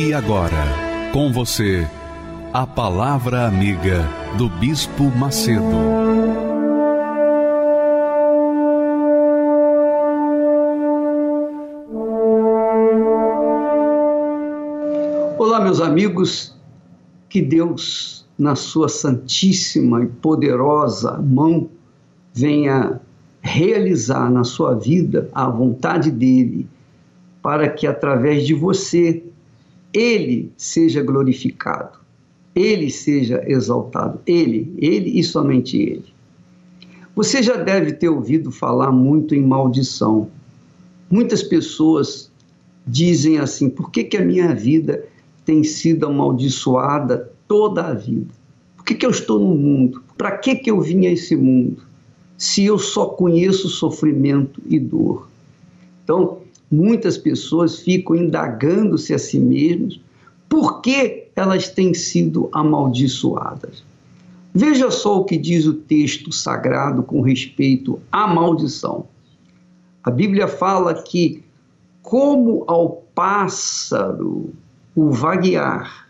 E agora, com você, a Palavra Amiga do Bispo Macedo. Olá, meus amigos, que Deus, na sua santíssima e poderosa mão, venha realizar na sua vida a vontade dele, para que através de você ele seja glorificado, ele seja exaltado, ele, ele e somente ele. Você já deve ter ouvido falar muito em maldição. Muitas pessoas dizem assim: por que, que a minha vida tem sido amaldiçoada toda a vida? Por que, que eu estou no mundo? Para que, que eu vim a esse mundo? Se eu só conheço sofrimento e dor. Então, muitas pessoas ficam indagando-se a si mesmas por que elas têm sido amaldiçoadas. Veja só o que diz o texto sagrado com respeito à maldição. A Bíblia fala que, como ao pássaro o vaguear,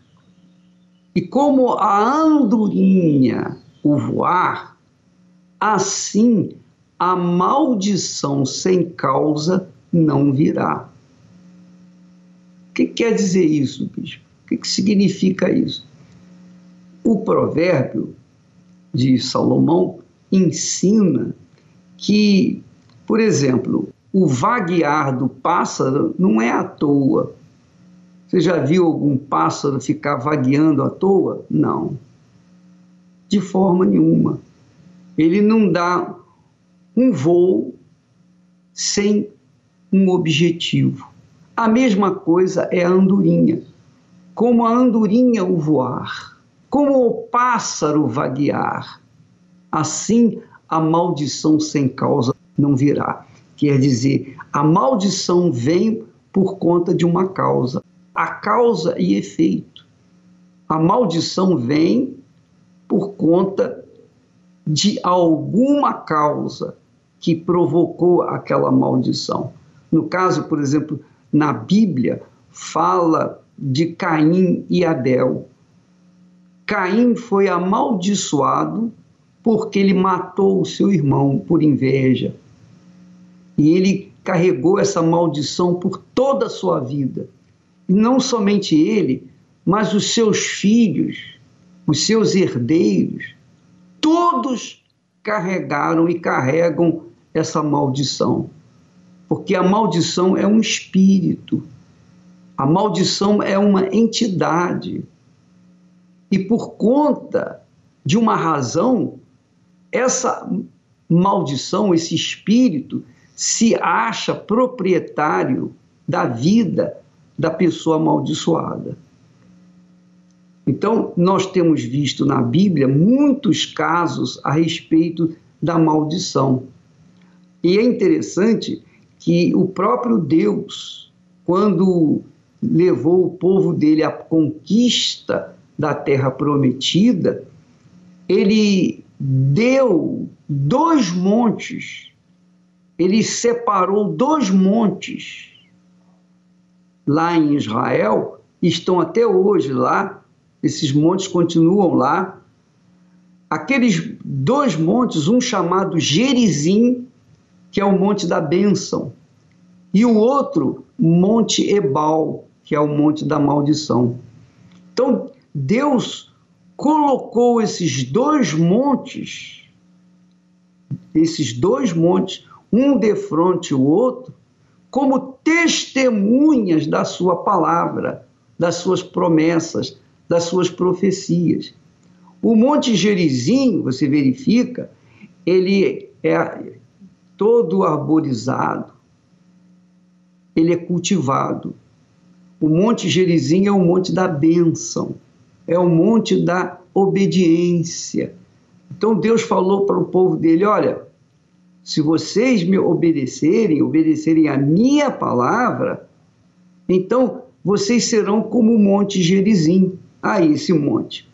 e como a andorinha o voar, assim a maldição sem causa não virá. O que quer dizer isso, bispo? O que significa isso? O provérbio de Salomão ensina que, por exemplo, o vaguear do pássaro não é à toa. Você já viu algum pássaro ficar vagueando à toa? Não. De forma nenhuma. Ele não dá um voo sem um objetivo. A mesma coisa é a andorinha. Como a andorinha o voar, como o pássaro vaguear, assim a maldição sem causa não virá. Quer dizer, a maldição vem por conta de uma causa, a causa e efeito. A maldição vem por conta de alguma causa que provocou aquela maldição. No caso, por exemplo, na Bíblia, fala de Caim e Abel. Caim foi amaldiçoado porque ele matou o seu irmão por inveja. E ele carregou essa maldição por toda a sua vida. E não somente ele, mas os seus filhos, os seus herdeiros, todos carregaram e carregam essa maldição porque a maldição é um espírito, a maldição é uma entidade. E por conta de uma razão, essa maldição, esse espírito, se acha proprietário da vida da pessoa amaldiçoada. Então, nós temos visto na Bíblia muitos casos a respeito da maldição. E é interessante que o próprio Deus, quando levou o povo dele à conquista da terra prometida, ele deu dois montes, ele separou dois montes lá em Israel, estão até hoje lá, esses montes continuam lá. Aqueles dois montes, um chamado Gerizim que é o Monte da Bênção, e o outro, Monte Ebal, que é o Monte da Maldição. Então, Deus colocou esses dois montes, esses dois montes, um de frente o outro, como testemunhas da sua palavra, das suas promessas, das suas profecias. O Monte Gerizim, você verifica, ele é todo arborizado. ele é cultivado. O Monte Gerizim é o monte da bênção, é o monte da obediência. Então Deus falou para o povo dele: olha, se vocês me obedecerem, obedecerem a minha palavra, então vocês serão como o Monte Gerizim, aí esse monte.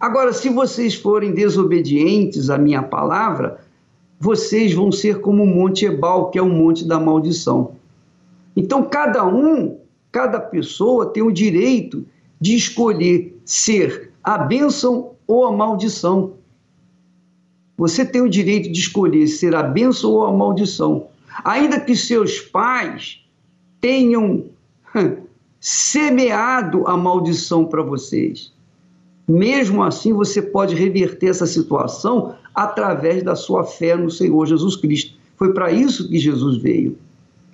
Agora, se vocês forem desobedientes à minha palavra, vocês vão ser como o Monte Ebal, que é o monte da maldição. Então, cada um, cada pessoa tem o direito de escolher ser a bênção ou a maldição. Você tem o direito de escolher ser a bênção ou a maldição. Ainda que seus pais tenham semeado a maldição para vocês. Mesmo assim, você pode reverter essa situação através da sua fé no Senhor Jesus Cristo. Foi para isso que Jesus veio.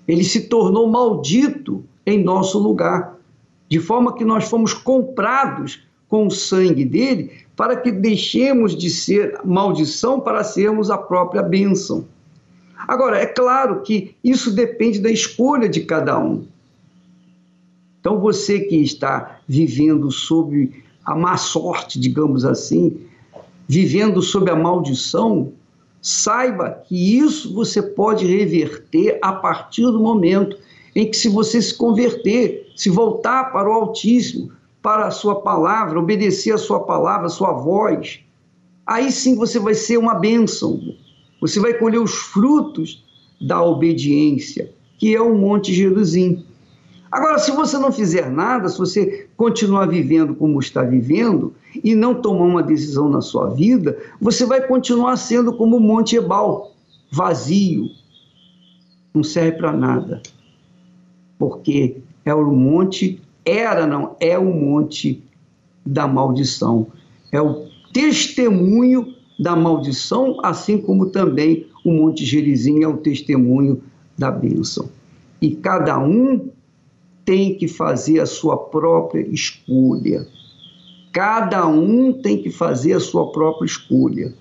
Ele se tornou maldito em nosso lugar, de forma que nós fomos comprados com o sangue dele para que deixemos de ser maldição para sermos a própria bênção. Agora, é claro que isso depende da escolha de cada um. Então, você que está vivendo sob a má sorte, digamos assim, vivendo sob a maldição, saiba que isso você pode reverter a partir do momento em que, se você se converter, se voltar para o Altíssimo, para a sua palavra, obedecer a sua palavra, a sua voz, aí sim você vai ser uma bênção. Você vai colher os frutos da obediência, que é o Monte Jerusim. Agora, se você não fizer nada, se você continuar vivendo como está vivendo e não tomar uma decisão na sua vida, você vai continuar sendo como o Monte Ebal, vazio, não serve para nada, porque é o monte, era não, é o monte da maldição, é o testemunho da maldição, assim como também o Monte Gerizim é o testemunho da bênção. E cada um tem que fazer a sua própria escolha. Cada um tem que fazer a sua própria escolha.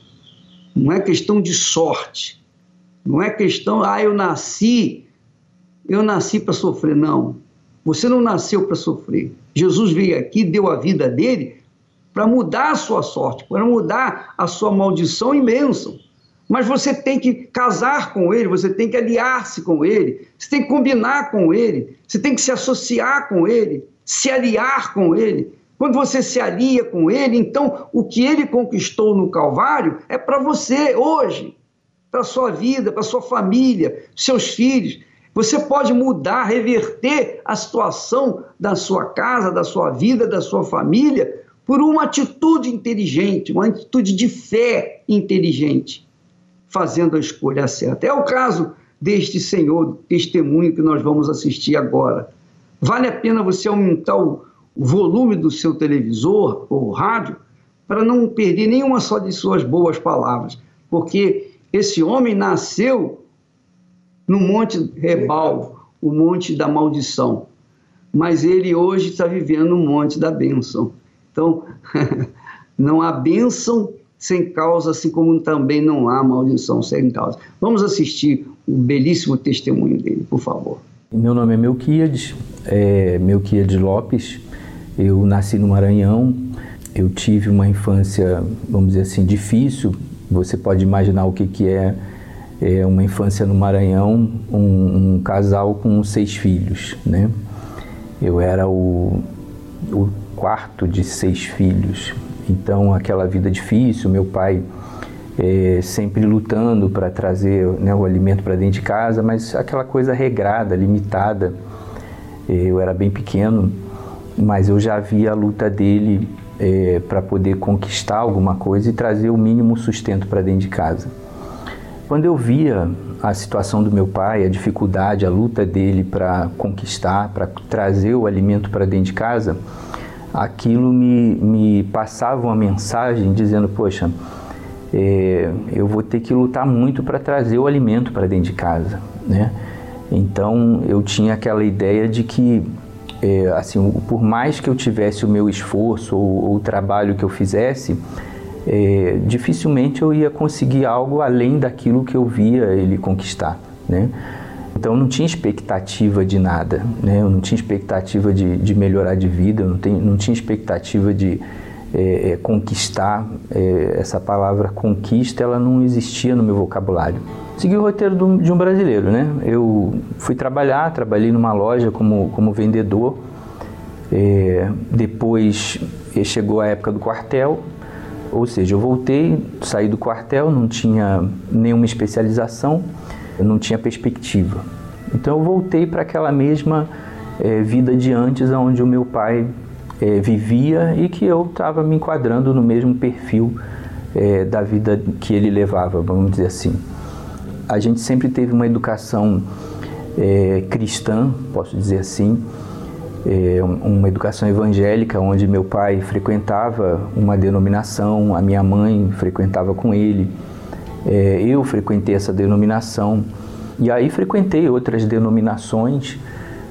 Não é questão de sorte. Não é questão, ah, eu nasci, eu nasci para sofrer. Não. Você não nasceu para sofrer. Jesus veio aqui, deu a vida dele para mudar a sua sorte, para mudar a sua maldição em bênção. Mas você tem que casar com ele, você tem que aliar-se com ele, você tem que combinar com ele, você tem que se associar com ele, se aliar com ele. Quando você se alia com ele, então o que ele conquistou no Calvário é para você hoje, para sua vida, para sua família, seus filhos. Você pode mudar, reverter a situação da sua casa, da sua vida, da sua família, por uma atitude inteligente, uma atitude de fé inteligente fazendo a escolha certa. É o caso deste senhor, testemunho que nós vamos assistir agora. Vale a pena você aumentar o volume do seu televisor ou rádio para não perder nenhuma só de suas boas palavras, porque esse homem nasceu no Monte Rebal, o Monte da Maldição, mas ele hoje está vivendo no Monte da Bênção. Então, não há bênção sem causa, assim como também não há maldição sem causa. Vamos assistir o belíssimo testemunho dele, por favor. Meu nome é Melquiades, é Lopes. Eu nasci no Maranhão. Eu tive uma infância, vamos dizer assim, difícil. Você pode imaginar o que, que é, é uma infância no Maranhão, um, um, casal com seis filhos, né? Eu era o, o quarto de seis filhos. Então, aquela vida difícil, meu pai é, sempre lutando para trazer né, o alimento para dentro de casa, mas aquela coisa regrada, limitada. Eu era bem pequeno, mas eu já via a luta dele é, para poder conquistar alguma coisa e trazer o mínimo sustento para dentro de casa. Quando eu via a situação do meu pai, a dificuldade, a luta dele para conquistar, para trazer o alimento para dentro de casa, aquilo me, me passava uma mensagem dizendo: Poxa, é, eu vou ter que lutar muito para trazer o alimento para dentro de casa, né? Então eu tinha aquela ideia de que, é, assim, por mais que eu tivesse o meu esforço ou, ou o trabalho que eu fizesse, é, dificilmente eu ia conseguir algo além daquilo que eu via ele conquistar, né? Então eu não tinha expectativa de nada, né? eu não tinha expectativa de, de melhorar de vida, eu não, tenho, não tinha expectativa de é, é, conquistar. É, essa palavra conquista ela não existia no meu vocabulário. Segui o roteiro do, de um brasileiro, né? Eu fui trabalhar, trabalhei numa loja como, como vendedor. É, depois eh, chegou a época do quartel, ou seja, eu voltei, saí do quartel, não tinha nenhuma especialização, não tinha perspectiva. Então eu voltei para aquela mesma é, vida de antes, onde o meu pai é, vivia e que eu estava me enquadrando no mesmo perfil é, da vida que ele levava, vamos dizer assim. A gente sempre teve uma educação cristã, posso dizer assim, uma educação evangélica, onde meu pai frequentava uma denominação, a minha mãe frequentava com ele, é, eu frequentei essa denominação e aí frequentei outras denominações,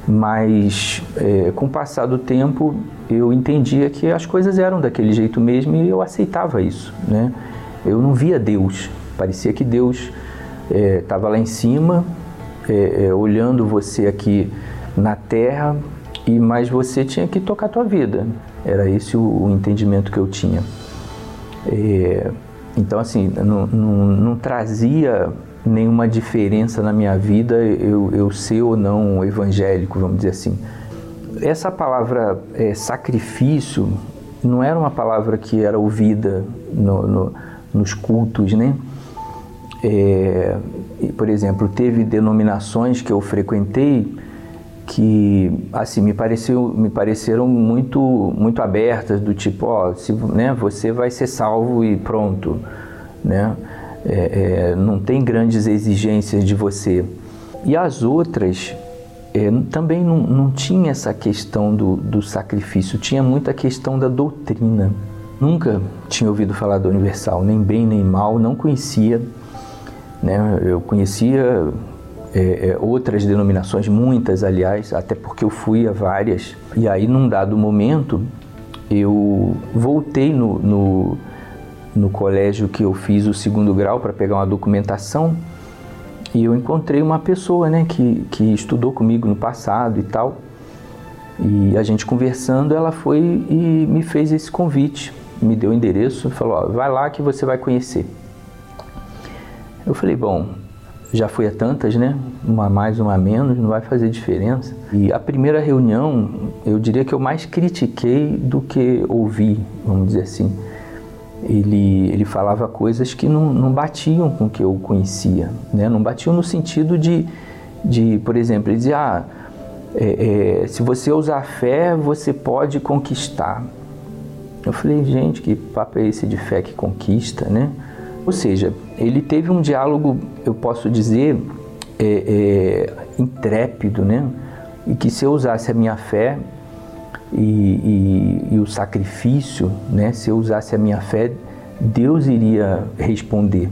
mas é, com o passar do tempo eu entendia que as coisas eram daquele jeito mesmo e eu aceitava isso, né? Eu não via Deus, parecia que Deus estava lá em cima, olhando você aqui na terra, e mas você tinha que tocar a tua vida. Era esse o, o entendimento que eu tinha. É, então, assim, não, não, não, trazia nenhuma diferença na minha vida eu, eu ser ou não evangélico, vamos dizer assim. Essa palavra é, sacrifício não era uma palavra que era ouvida no, no, nos cultos, né? É, por exemplo, teve denominações que eu frequentei que assim me pareceu me pareceram muito muito abertas do tipo ó se né você vai ser salvo e pronto né? É, é, não tem grandes exigências de você. E as outras é, também não, não tinha essa questão do, do sacrifício tinha muita questão da doutrina. Nunca tinha ouvido falar da universal nem bem nem mal não conhecia né? Eu conhecia é, é, outras denominações, muitas aliás, até porque eu fui a várias. E aí, num dado momento, eu voltei no, no, no colégio que eu fiz o segundo grau para pegar uma documentação e eu encontrei uma pessoa né, que, que estudou comigo no passado e tal. E a gente conversando, ela foi e me fez esse convite, me deu o endereço, falou: ó, vai lá que você vai conhecer. Eu falei: bom, já fui a tantas, né? Uma mais, uma menos, não vai fazer diferença. E a primeira reunião, eu diria que eu mais critiquei do que ouvi, vamos dizer assim. Ele, ele falava coisas que não, não batiam com o que eu conhecia, né? Não batiam no sentido de, de por exemplo, ele dizia, ah, é, é, se você usar fé, você pode conquistar. Eu falei, gente, que papo é esse de fé que conquista, né? Ou seja, ele teve um diálogo, eu posso dizer, é, é, intrépido, né? E que se eu usasse a minha fé e, e, e, o sacrifício, né? Se eu usasse a minha fé, Deus iria responder.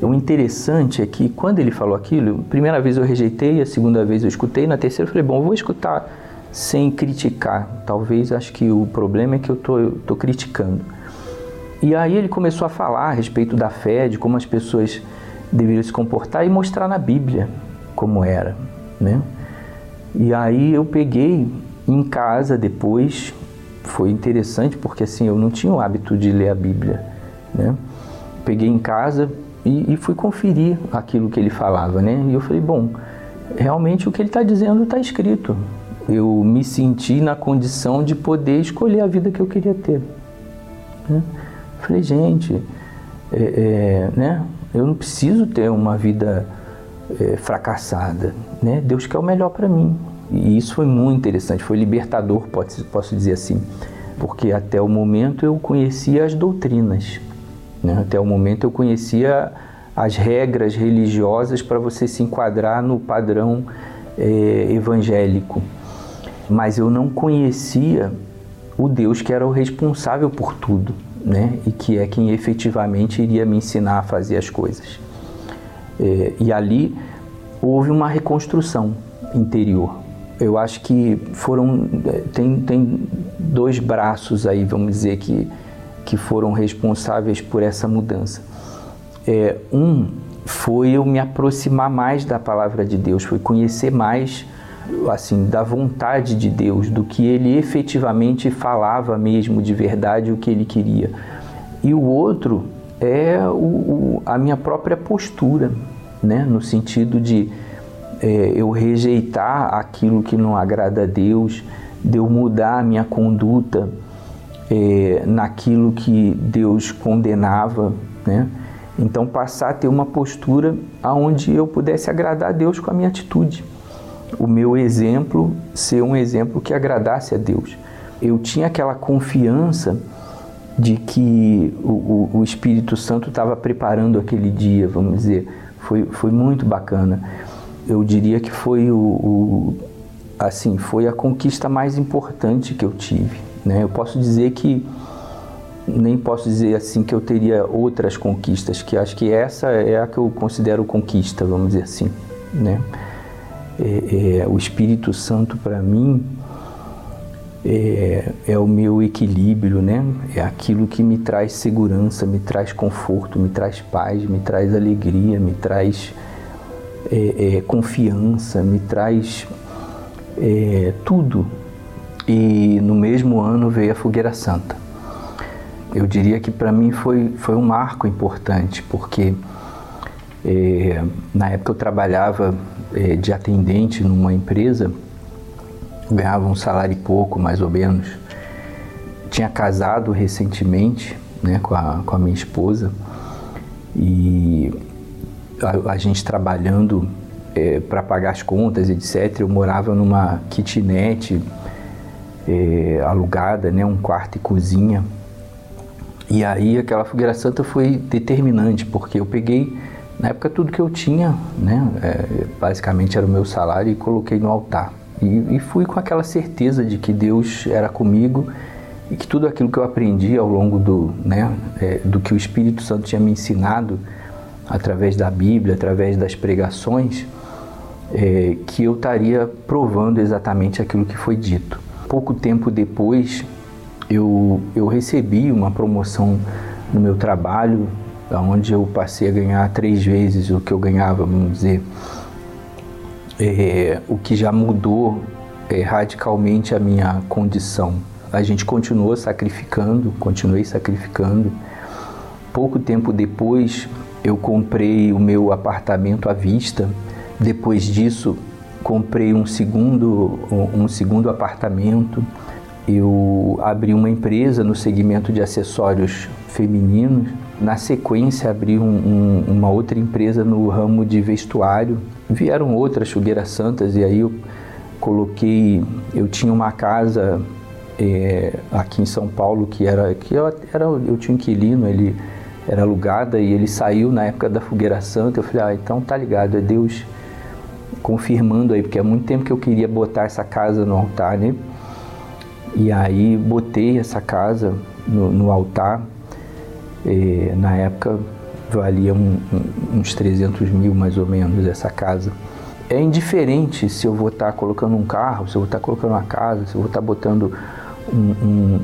O interessante é que quando ele falou aquilo, primeira vez eu rejeitei, a segunda vez eu escutei, na terceira eu falei, bom, eu vou escutar sem criticar. Talvez acho que o problema é que eu tô, tô criticando. E aí ele começou a falar a respeito da fé, de como as pessoas deveriam se comportar e mostrar na Bíblia como era, né? E aí eu peguei em casa depois, foi interessante porque assim eu não tinha o hábito de ler a Bíblia, né? Peguei em casa e, e fui conferir aquilo que ele falava, né? E eu falei, bom, realmente o que ele está dizendo está escrito. Eu me senti na condição de poder escolher a vida que eu queria ter. Né? Falei, gente, é, é, né? eu não preciso ter uma vida é, fracassada. Né? Deus quer o melhor para mim. E isso foi muito interessante, foi libertador, pode, posso dizer assim, porque até o momento eu conhecia as doutrinas, né? até o momento eu conhecia as regras religiosas para você se enquadrar no padrão é, evangélico, mas eu não conhecia o Deus que era o responsável por tudo né? e que é quem efetivamente iria me ensinar a fazer as coisas. É, e ali houve uma reconstrução interior. Eu acho que foram é, tem, tem dois braços aí, vamos dizer que que foram responsáveis por essa mudança. É, um foi eu me aproximar mais da palavra de Deus, foi conhecer mais assim da vontade de Deus, do que ele efetivamente falava mesmo de verdade o que ele queria. E o outro é o, o, a minha própria postura, né? no sentido de é, eu rejeitar aquilo que não agrada a Deus, de eu mudar a minha conduta é, naquilo que Deus condenava, né? Então passar a ter uma postura aonde eu pudesse agradar a Deus com a minha atitude. O meu exemplo ser um exemplo que agradasse a Deus. Eu tinha aquela confiança de que o, o, Espírito Santo estava preparando aquele dia, vamos dizer. Foi, foi muito bacana. Eu diria que foi o, o, assim foi a conquista mais importante que eu tive. Né? Eu posso dizer que nem posso dizer assim que eu teria outras conquistas, que acho que essa é a que eu considero conquista, vamos dizer assim. Né? É, é, o Espírito Santo para mim é, é, o meu equilíbrio, né? É aquilo que me traz segurança, me traz conforto, me traz paz, me traz alegria, me traz é, é confiança, me traz é, tudo. E no mesmo ano veio a Fogueira Santa. Eu diria que para mim foi, foi um marco importante, porque na época eu trabalhava de atendente numa empresa ganhava um salário pouco, mais ou menos. Tinha casado recentemente né, com, a, com a minha esposa e a, a gente trabalhando é, para pagar as contas, etc. Eu morava numa kitnet é, alugada, né, um quarto e cozinha. E aí aquela fogueira santa foi determinante, porque eu peguei, na época, tudo que eu tinha, né, é, basicamente era o meu salário, e coloquei no altar. E, e, fui com aquela certeza de que Deus era comigo e que tudo aquilo que eu aprendi ao longo do, né, é, do que o Espírito Santo tinha me ensinado através da Bíblia, através das pregações, é, que eu estaria provando exatamente aquilo que foi dito. Pouco tempo depois, eu, eu recebi uma promoção no meu trabalho, onde eu passei a ganhar três vezes o que eu ganhava, vamos dizer, é, o que já mudou é, radicalmente a minha condição. A gente continuou sacrificando, continuei sacrificando. Pouco tempo depois, eu comprei o meu apartamento à vista. Depois disso, comprei um segundo, um segundo apartamento. Eu abri uma empresa no segmento de acessórios femininos. Na sequência, abri um, um, uma outra empresa no ramo de vestuário Vieram outras fogueiras santas e aí eu coloquei, eu tinha uma casa é, aqui em São Paulo que era que eu, era eu tinha um inquilino, ele era alugada e ele saiu na época da fogueira santa. Eu falei, ah, então tá ligado, é Deus confirmando aí, porque há muito tempo que eu queria botar essa casa no altar, né? E aí botei essa casa no, no altar. É, na época valia um, um, uns 300 mil mais ou menos essa casa. É indiferente se eu vou estar colocando um carro, se eu vou estar colocando uma casa, se eu vou estar botando um,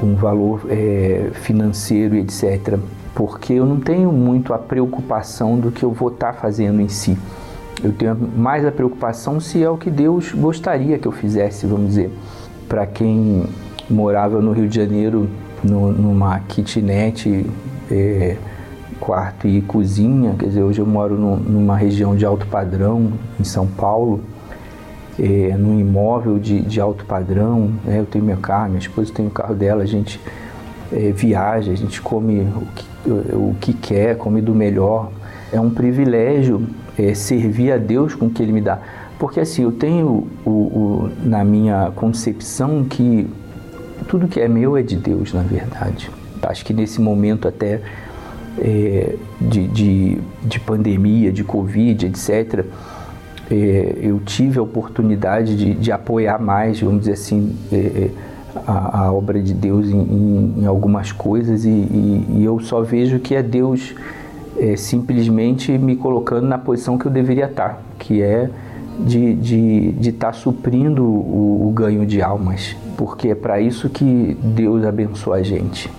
um, valor é, financeiro, etc. Porque eu não tenho muito a preocupação do que eu vou estar fazendo em si. Eu tenho mais a preocupação se é o que Deus gostaria que eu fizesse, vamos dizer. Para quem morava no Rio de Janeiro, no, numa kitnet, é, quarto e cozinha, quer dizer, hoje eu moro no, numa região de alto padrão, em São Paulo, é, num imóvel de, de alto padrão, né? eu tenho meu carro, minha esposa tem o carro dela, a gente é, viaja, a gente come o que, o que quer, come do melhor. É um privilégio é, servir a Deus com o que Ele me dá. Porque assim, eu tenho o, o, na minha concepção que tudo que é meu é de Deus, na verdade. Acho que nesse momento até é, de, de, de, pandemia, de Covid, etc., é, eu tive a oportunidade de, de, apoiar mais, vamos dizer assim, é, é a, a, obra de Deus em, em, em algumas coisas e, e, e, eu só vejo que é Deus é, simplesmente me colocando na posição que eu deveria estar, que é de estar de, de tá suprindo o, o ganho de almas, porque é para isso que Deus abençoa a gente.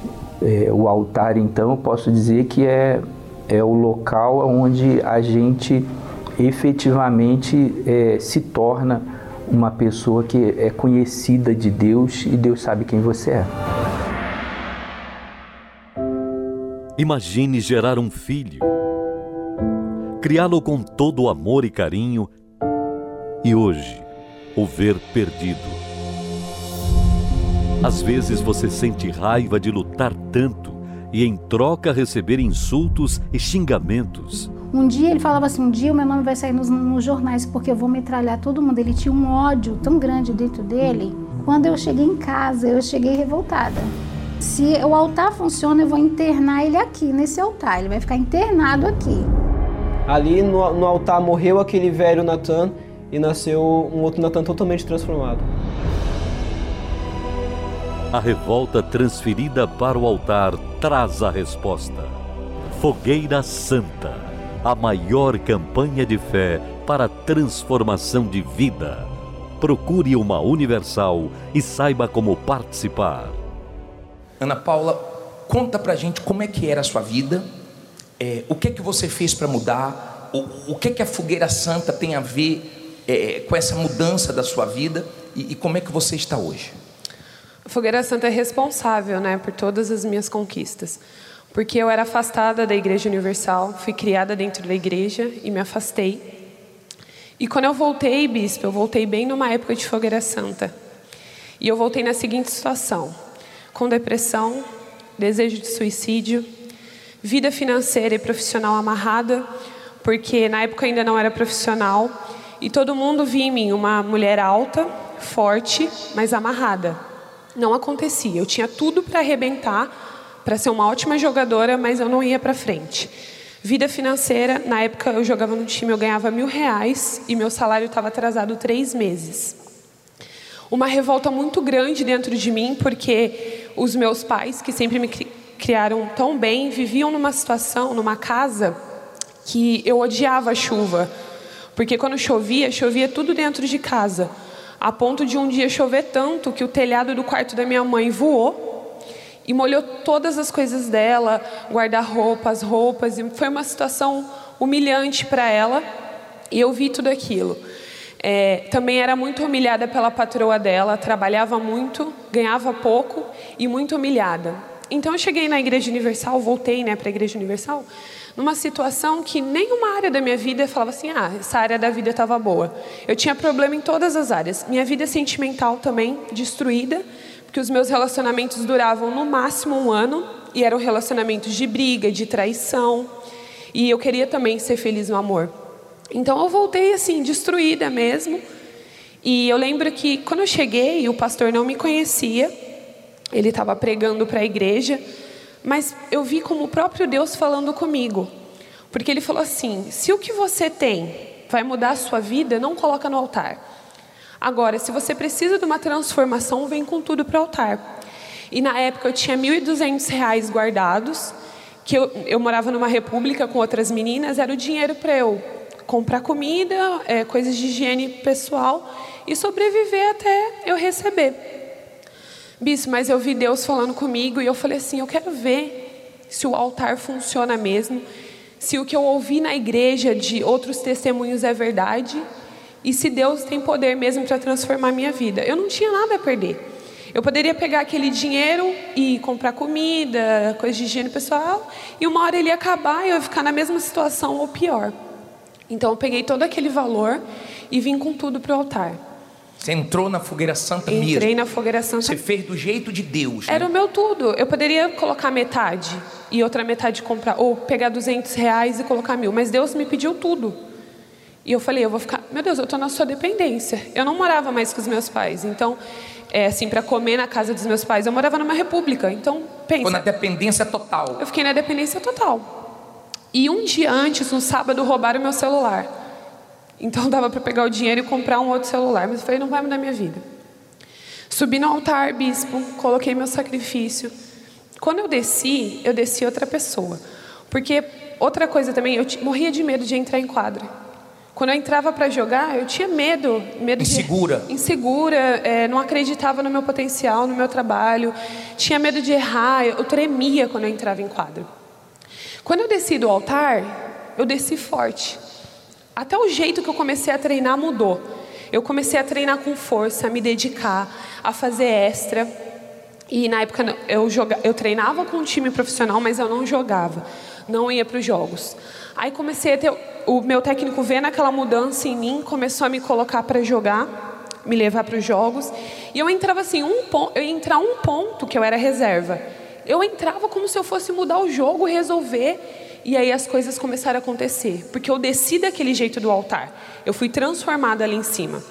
É, o altar, então, eu posso dizer que é, é o local onde a gente efetivamente é, se torna uma pessoa que é conhecida de Deus e Deus sabe quem você é. Imagine gerar um filho, criá-lo com todo o amor e carinho e hoje o ver perdido. Às vezes você sente raiva de lutar tanto e em troca receber insultos e xingamentos. Um dia ele falava assim: um dia o meu nome vai sair nos, nos, jornais porque eu vou metralhar todo mundo. Ele tinha um ódio tão grande dentro dele. Quando eu cheguei em casa, eu cheguei revoltada. Se o altar funciona, eu vou internar ele aqui, nesse altar. Ele vai ficar internado aqui. Ali no, no altar morreu aquele velho Natan e nasceu um outro Natan totalmente transformado. A revolta transferida para o altar traz a resposta. Fogueira Santa, a maior campanha de fé para a transformação de vida. Procure uma universal e saiba como participar. Ana Paula, conta pra gente como é que era a sua vida, é, o que é que você fez para mudar, o, o que é que a Fogueira Santa tem a ver é, com essa mudança da sua vida e, e como é que você está hoje. A Fogueira Santa é responsável né, por todas as minhas conquistas. Porque eu era afastada da Igreja Universal, fui criada dentro da igreja e me afastei. E quando eu voltei, bispo, eu voltei bem numa época de Fogueira Santa. E eu voltei na seguinte situação: com depressão, desejo de suicídio, vida financeira e profissional amarrada, porque na época ainda não era profissional, e todo mundo via em mim uma mulher alta, forte, mas amarrada. Não acontecia. Eu tinha tudo para arrebentar, para ser uma ótima jogadora, mas eu não ia para frente. Vida financeira, na época eu jogava no time, eu ganhava mil reais e meu salário estava atrasado três meses. Uma revolta muito grande dentro de mim, porque os meus pais, que sempre me criaram tão bem, viviam numa situação, numa casa, que eu odiava a chuva. Porque quando chovia, chovia tudo dentro de casa a ponto de um dia chover tanto que o telhado do quarto da minha mãe voou e molhou todas as coisas dela, guarda-roupa, as roupas, e foi uma situação humilhante para ela, e eu vi tudo aquilo. É, também era muito humilhada pela patroa dela, trabalhava muito, ganhava pouco e muito humilhada. Então eu cheguei na Igreja Universal, voltei né, para a Igreja Universal, numa situação que nenhuma área da minha vida falava assim: ah, essa área da vida estava boa. Eu tinha problema em todas as áreas. Minha vida sentimental também destruída, porque os meus relacionamentos duravam no máximo um ano e eram relacionamentos de briga, de traição. E eu queria também ser feliz no amor. Então eu voltei assim, destruída mesmo. E eu lembro que quando eu cheguei, o pastor não me conhecia, ele estava pregando para a igreja. Mas eu vi como o próprio Deus falando comigo. Porque ele falou assim: se o que você tem vai mudar a sua vida, não coloca no altar. Agora, se você precisa de uma transformação, vem com tudo para o altar. E na época eu tinha R$ 1.200 guardados, que eu, eu morava numa república com outras meninas, era o dinheiro para eu comprar comida, é, coisas de higiene pessoal e sobreviver até eu receber. Bispo, mas eu vi Deus falando comigo e eu falei assim: eu quero ver se o altar funciona mesmo, se o que eu ouvi na igreja de outros testemunhos é verdade e se Deus tem poder mesmo para transformar minha vida. Eu não tinha nada a perder. Eu poderia pegar aquele dinheiro e comprar comida, coisa de higiene pessoal, e uma hora ele ia acabar e eu ia ficar na mesma situação ou pior. Então eu peguei todo aquele valor e vim com tudo para o altar. Você entrou na fogueira santa Entrei mesmo? Entrei na fogueira santa. Você fez do jeito de Deus. Né? Era o meu tudo. Eu poderia colocar metade e outra metade comprar, ou pegar 200 reais e colocar mil, mas Deus me pediu tudo. E eu falei, eu vou ficar, meu Deus, eu estou na sua dependência. Eu não morava mais com os meus pais, então, é, assim, para comer na casa dos meus pais, eu morava numa república. Então, pensa. Ficou na dependência total. Eu fiquei na dependência total. E um dia antes, no sábado, roubaram meu celular. Então dava para pegar o dinheiro e comprar um outro celular, mas eu falei, não vai mudar minha vida. Subi no altar, bispo, coloquei meu sacrifício. Quando eu desci, eu desci outra pessoa. Porque outra coisa também, eu morria de medo de entrar em quadra. Quando eu entrava para jogar, eu tinha medo, medo insegura, de, insegura, é, não acreditava no meu potencial, no meu trabalho, tinha medo de errar, eu tremia quando eu entrava em quadro. Quando eu desci do altar, eu desci forte. Até o jeito que eu comecei a treinar mudou. Eu comecei a treinar com força, a me dedicar, a fazer extra. E na época eu, joga, eu treinava com um time profissional, mas eu não jogava, não ia para os jogos. Aí comecei a ter. O meu técnico vendo aquela mudança em mim, começou a me colocar para jogar, me levar para os jogos. E eu entrava assim, um ponto, eu entrar um ponto que eu era reserva. Eu entrava como se eu fosse mudar o jogo, resolver. E aí as coisas começaram a acontecer, porque eu desci daquele jeito do altar. Eu fui transformada ali em cima.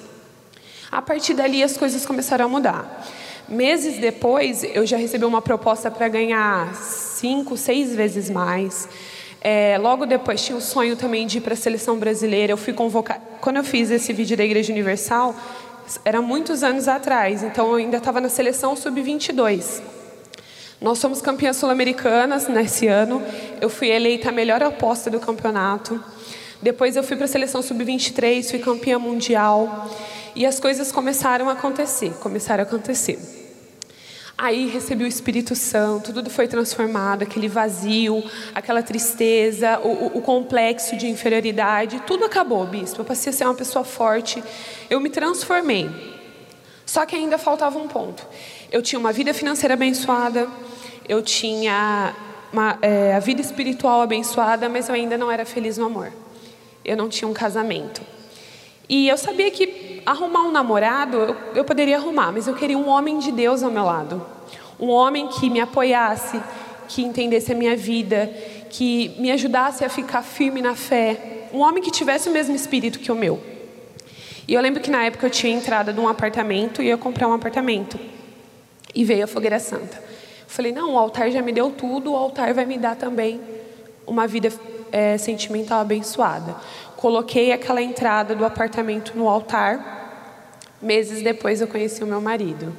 A partir dali as coisas começaram a mudar. Meses depois, eu já recebi uma proposta para ganhar cinco, seis vezes mais. É, logo depois, tinha o sonho também de ir para a seleção brasileira. Eu fui convocada. Quando eu fiz esse vídeo da Igreja Universal, era muitos anos atrás, então eu ainda estava na seleção sub-22. Nós somos campeãs sul-americanas nesse ano. Eu fui eleita a melhor aposta do campeonato. Depois eu fui para a seleção sub-23, fui campeã mundial. E as coisas começaram a acontecer, começaram a acontecer. Aí recebi o Espírito Santo, tudo foi transformado, aquele vazio, aquela tristeza, o, o, complexo de inferioridade, tudo acabou, bispo. Eu passei a ser uma pessoa forte, eu me transformei. Só que ainda faltava um ponto. Eu tinha uma vida financeira abençoada, eu tinha uma, é, a vida espiritual abençoada, mas eu ainda não era feliz no amor. Eu não tinha um casamento. E eu sabia que arrumar um namorado eu, eu poderia arrumar, mas eu queria um homem de Deus ao meu lado. Um homem que me apoiasse, que entendesse a minha vida, que me ajudasse a ficar firme na fé. Um homem que tivesse o mesmo espírito que o meu. E eu lembro que na época eu tinha entrada num apartamento e ia comprar um apartamento. E veio a fogueira santa. Falei, não, o altar já me deu tudo, o altar vai me dar também uma vida é, sentimental abençoada. Coloquei aquela entrada do apartamento no altar. Meses depois eu conheci o meu marido.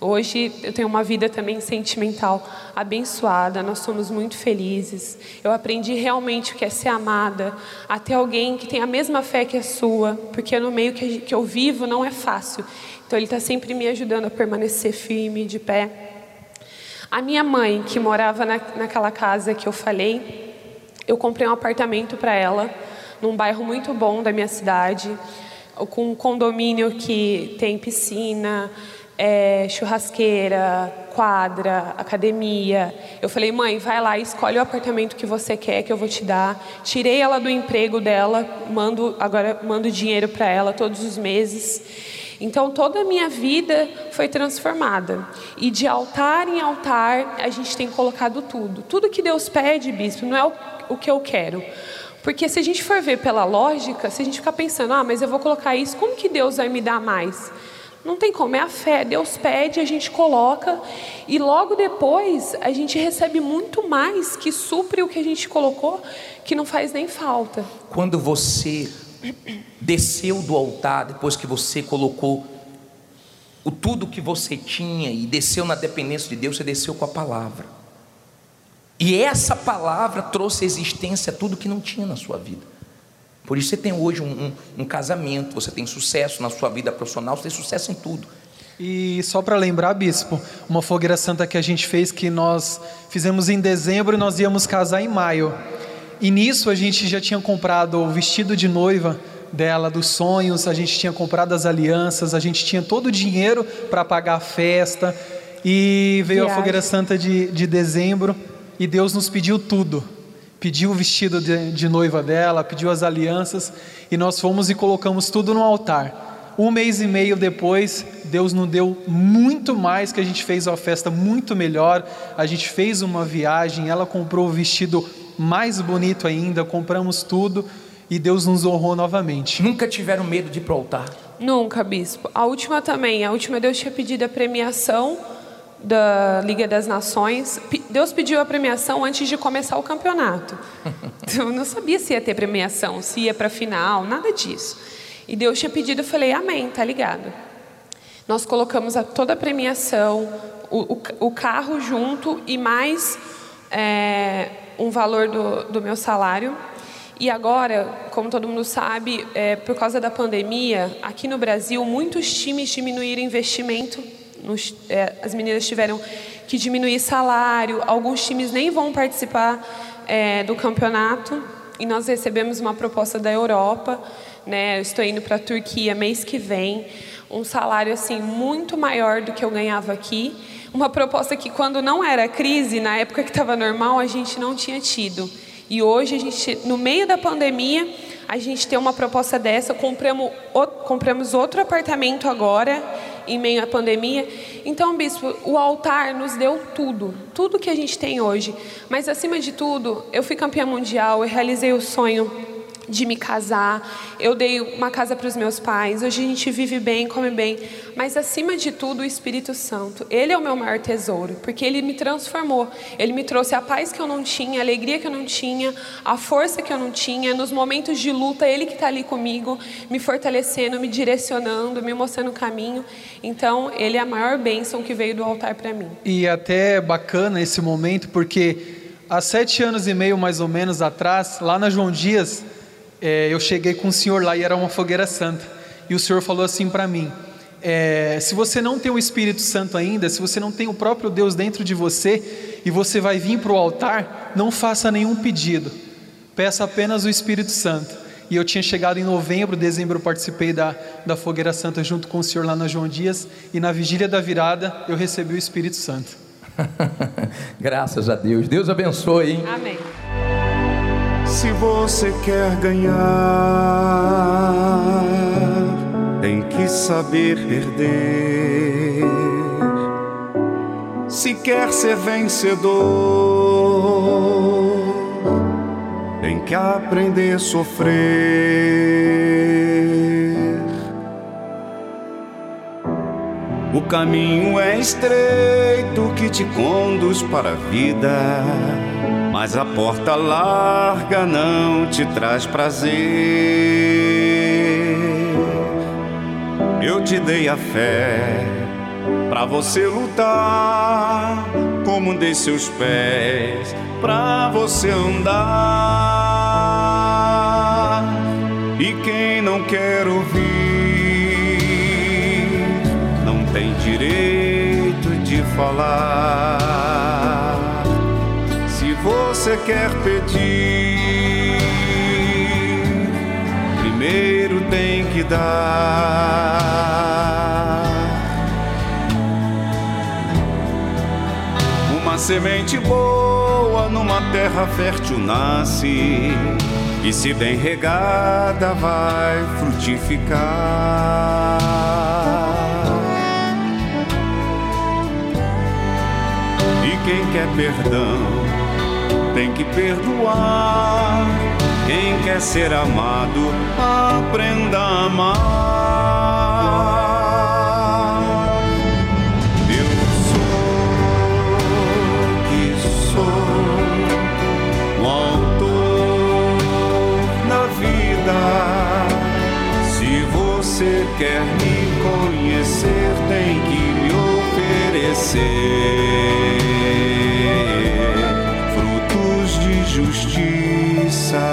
Hoje eu tenho uma vida também sentimental abençoada, nós somos muito felizes. Eu aprendi realmente o que é ser amada, até alguém que tem a mesma fé que a sua, porque no meio que eu vivo não é fácil. Então Ele está sempre me ajudando a permanecer firme, de pé. A minha mãe, que morava na, naquela casa que eu falei, eu comprei um apartamento para ela, num bairro muito bom da minha cidade, com um condomínio que tem piscina, é, churrasqueira, quadra, academia. Eu falei, mãe, vai lá, escolhe o apartamento que você quer que eu vou te dar. Tirei ela do emprego dela, mando agora mando dinheiro para ela todos os meses. Então toda a minha vida foi transformada. E de altar em altar, a gente tem colocado tudo. Tudo que Deus pede, bispo, não é o, que eu quero. Porque se a gente for ver pela lógica, se a gente ficar pensando, ah, mas eu vou colocar isso, como que Deus vai me dar mais? Não tem como, é a fé. Deus pede, a gente coloca e logo depois a gente recebe muito mais que supre o que a gente colocou, que não faz nem falta. Quando você desceu do altar depois que você colocou o tudo que você tinha e desceu na dependência de Deus, você desceu com a palavra. E essa palavra trouxe existência a tudo que não tinha na sua vida. Por isso você tem hoje um, um, um casamento, você tem sucesso na sua vida profissional, você tem sucesso em tudo. E só para lembrar, bispo, uma fogueira santa que a gente fez que nós fizemos em dezembro e nós íamos casar em maio. E nisso a gente já tinha comprado o vestido de noiva dela, dos sonhos, a gente tinha comprado as alianças, a gente tinha todo o dinheiro para pagar a festa. E veio Viagem. a Fogueira Santa de, de dezembro e Deus nos pediu tudo. Pediu o vestido de, de noiva dela, pediu as alianças e nós fomos e colocamos tudo no altar. Um mês e meio depois, Deus nos deu muito mais, que a gente fez uma festa muito melhor. A gente fez uma viagem, ela comprou o vestido mais bonito ainda, compramos tudo e Deus nos honrou novamente. Nunca tiveram medo de ir para o altar? Nunca, bispo. A última também. A última Deus tinha pedido a premiação da Liga das Nações. Deus pediu a premiação antes de começar o campeonato. Eu não sabia se ia ter premiação, se ia para final, nada disso. E Deus tinha pedido, eu falei, amém, tá ligado. Nós colocamos a, toda a premiação, o, o, o carro junto e mais é, um valor do, do meu salário. E agora, como todo mundo sabe, é, por causa da pandemia, aqui no Brasil, muitos times diminuíram investimento. Nos, é, as meninas tiveram que diminuir salário, alguns times nem vão participar é, do campeonato e nós recebemos uma proposta da Europa. Né? Eu estou indo para a Turquia mês que vem, um salário assim muito maior do que eu ganhava aqui. Uma proposta que quando não era crise, na época que estava normal, a gente não tinha tido. E hoje a gente, no meio da pandemia, a gente tem uma proposta dessa, compramos, compramos outro apartamento agora, em meio à pandemia. Então, bispo, o altar nos deu tudo, tudo que a gente tem hoje. Mas, acima de tudo, eu fui campeã mundial, eu realizei o sonho de me casar, eu dei uma casa para os meus pais, hoje a gente vive bem, come bem, mas acima de tudo o Espírito Santo, ele é o meu maior tesouro, porque ele me transformou, ele me trouxe a paz que eu não tinha, a alegria que eu não tinha, a força que eu não tinha, nos momentos de luta, ele que está ali comigo, me fortalecendo, me direcionando, me mostrando o caminho, então ele é a maior bênção que veio do altar para mim. E até bacana esse momento, porque há sete anos e meio mais ou menos atrás, lá na João Dias, é, eu cheguei com o senhor lá e era uma fogueira santa. E o senhor falou assim para mim: é, se você não tem o Espírito Santo ainda, se você não tem o próprio Deus dentro de você e você vai vir para o altar, não faça nenhum pedido, peça apenas o Espírito Santo. E eu tinha chegado em novembro, dezembro, eu participei da, da Fogueira Santa junto com o senhor lá na João Dias, e na vigília da virada eu recebi o Espírito Santo. Graças a Deus. Deus abençoe, hein? Amém. Se você quer ganhar, tem que saber perder. Se quer ser vencedor, tem que aprender a sofrer. O caminho é estreito que te conduz para a vida mas a porta larga não te traz prazer. Eu te dei a fé para você lutar, como dei seus pés para você andar. E quem não quer ouvir não tem direito de falar você quer pedir, primeiro tem que dar. Uma semente boa numa terra fértil nasce, e se bem regada vai frutificar. E quem quer perdão tem que perdoar. Quem quer ser amado, aprenda a amar. Eu sou que sou o autor da vida. Se você quer me conhecer, tem que me oferecer justiça.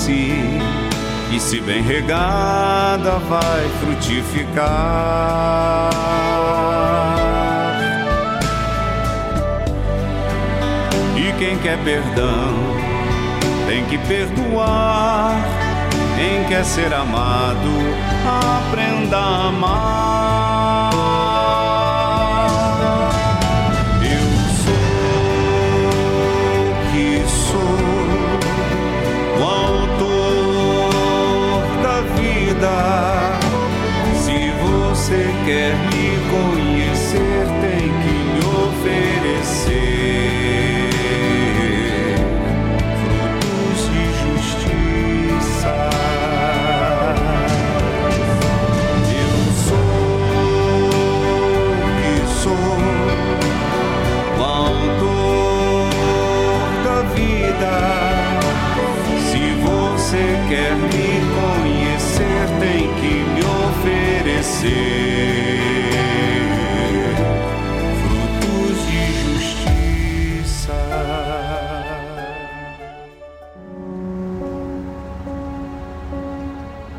Nasce. E se bem regada vai frutificar. quem quer perdão tem que perdoar. Quem quer ser amado, aprenda a amar. quer me conhecer tem que me oferecer frutos de justiça. Eu sou o que sou, o autor da vida. Se você quer me conhecer, tem que me oferecer.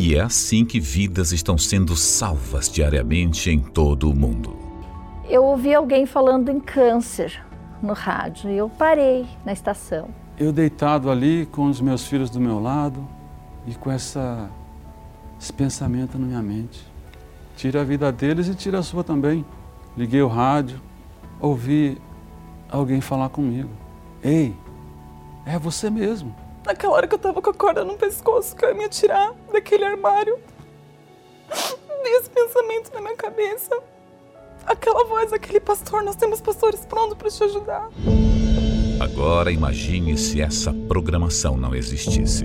E é assim que vidas estão sendo salvas diariamente em todo o mundo. Eu ouvi alguém falando em câncer no rádio e eu parei na estação. Eu deitado ali com os meus filhos do meu lado e com essa, esse pensamento na minha mente. Tira a vida deles e tira a sua também. Liguei o rádio, ouvi alguém falar comigo. Ei, é você mesmo. Naquela hora que eu tava com a corda no pescoço, que eu ia me atirar daquele armário, desse pensamento na minha cabeça. Aquela voz, aquele pastor, nós temos pastores prontos para te ajudar. Agora imagine se essa programação não existisse.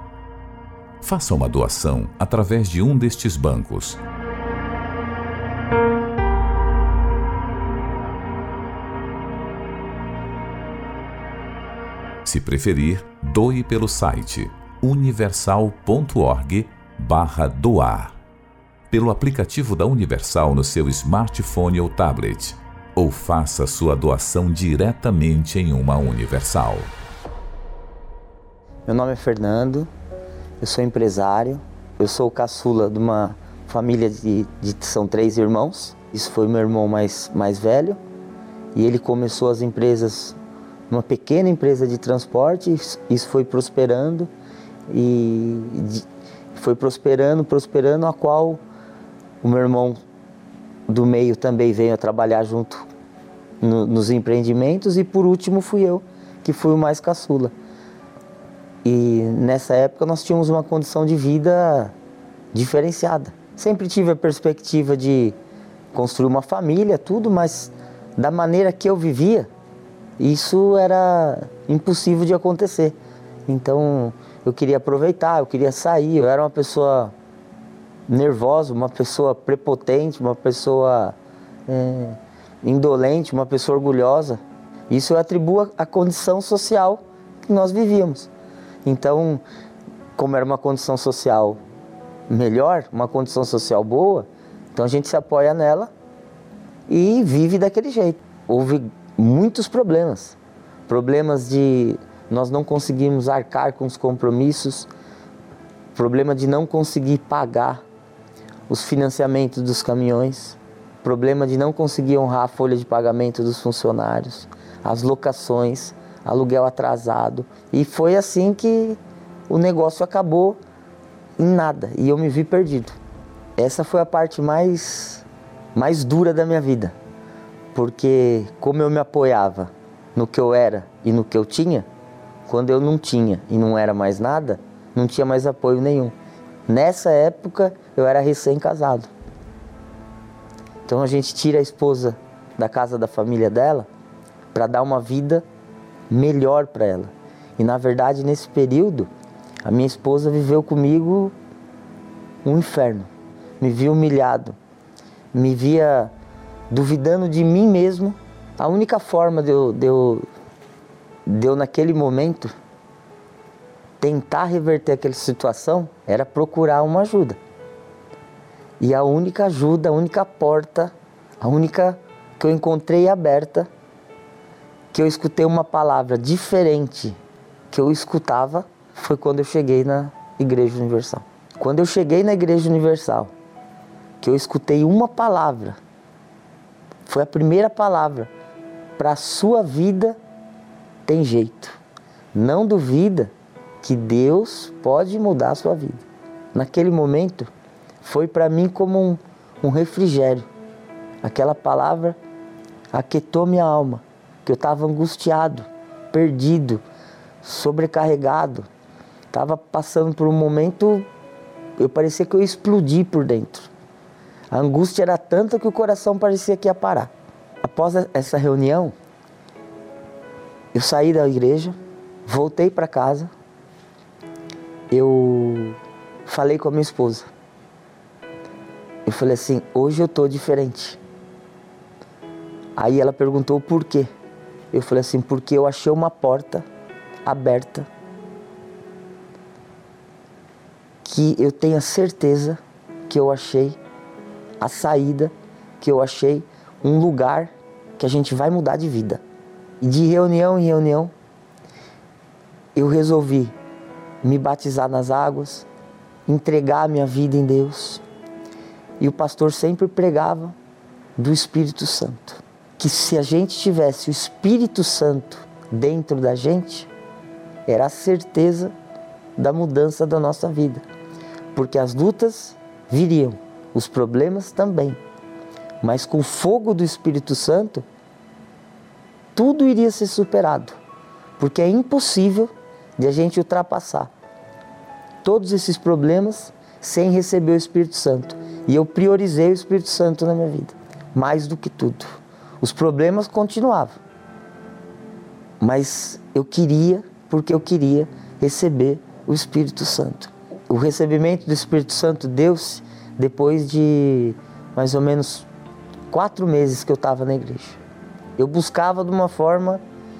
Faça uma doação através de um destes bancos. Se preferir, doe pelo site universal.org/doar, pelo aplicativo da Universal no seu smartphone ou tablet, ou faça sua doação diretamente em uma Universal. Meu nome é Fernando, eu sou empresário, eu sou o caçula de uma família de, de são três irmãos. Isso foi meu irmão mais, mais velho e ele começou as empresas, uma pequena empresa de transporte. Isso foi prosperando e foi prosperando, prosperando, a qual o meu irmão do meio também veio a trabalhar junto no, nos empreendimentos e por último fui eu que fui o mais caçula. E nessa época nós tínhamos uma condição de vida diferenciada. Sempre tive a perspectiva de construir uma família, tudo, mas da maneira que eu vivia, isso era impossível de acontecer. Então eu queria aproveitar, eu queria sair. Eu era uma pessoa nervosa, uma pessoa prepotente, uma pessoa é, indolente, uma pessoa orgulhosa. Isso eu atribuo à condição social que nós vivíamos. Então, como era uma condição social melhor, uma condição social boa, então a gente se apoia nela e vive daquele jeito. Houve muitos problemas. Problemas de nós não conseguimos arcar com os compromissos, problema de não conseguir pagar os financiamentos dos caminhões. problema de não conseguir honrar a folha de pagamento dos funcionários, as locações, aluguel atrasado. E foi assim que o negócio acabou em nada e eu me vi perdido. Essa foi a parte mais, mais dura da minha vida, porque como eu me apoiava no que eu era e no que eu tinha, quando eu não tinha e não era mais nada, não tinha mais apoio nenhum. Nessa época eu era recém-casado. Então a gente tira a esposa da casa da família dela para dar uma vida melhor para ela. E na verdade, nesse período, a minha esposa viveu comigo um inferno. Me via humilhado, me via duvidando de mim mesmo. A única forma de eu, de eu, de eu naquele momento, tentar reverter aquela situação era procurar uma ajuda. E a única ajuda, a única porta, a única que eu encontrei aberta que eu escutei uma palavra diferente que eu escutava foi quando eu cheguei na Igreja Universal. Quando eu cheguei na Igreja Universal, que eu escutei uma palavra, foi a primeira palavra para a sua vida tem jeito. Não duvida que Deus pode mudar a sua vida. Naquele momento, foi para mim como um, um refrigério. Aquela palavra aquietou minha alma que eu estava angustiado, perdido, sobrecarregado. Estava passando por um momento, eu parecia que eu ia explodir por dentro. A angústia era tanta que o coração parecia que ia parar. Após essa reunião, eu saí da igreja, voltei para casa, eu falei com a minha esposa. Eu falei assim: hoje eu tô diferente. Aí ela perguntou por quê. Eu falei assim, porque eu achei uma porta aberta que eu tenho certeza que eu achei a saída, que eu achei um lugar que a gente vai mudar de vida. E de reunião em reunião, eu resolvi me batizar nas águas, entregar a minha vida em Deus. E o pastor sempre pregava do Espírito Santo que se a gente tivesse o Espírito Santo dentro da gente, era a certeza da mudança da nossa vida. Porque as lutas viriam, os problemas também. Mas com o fogo do Espírito Santo, tudo iria ser superado. Porque é impossível de a gente ultrapassar todos esses problemas sem receber o Espírito Santo. E eu priorizei o Espírito Santo na minha vida, mais do que tudo. Os problemas continuavam. Mas eu queria, porque eu queria receber o Espírito Santo. O recebimento do Espírito Santo deu-se depois de mais ou menos quatro meses que eu estava na igreja. Eu buscava de uma forma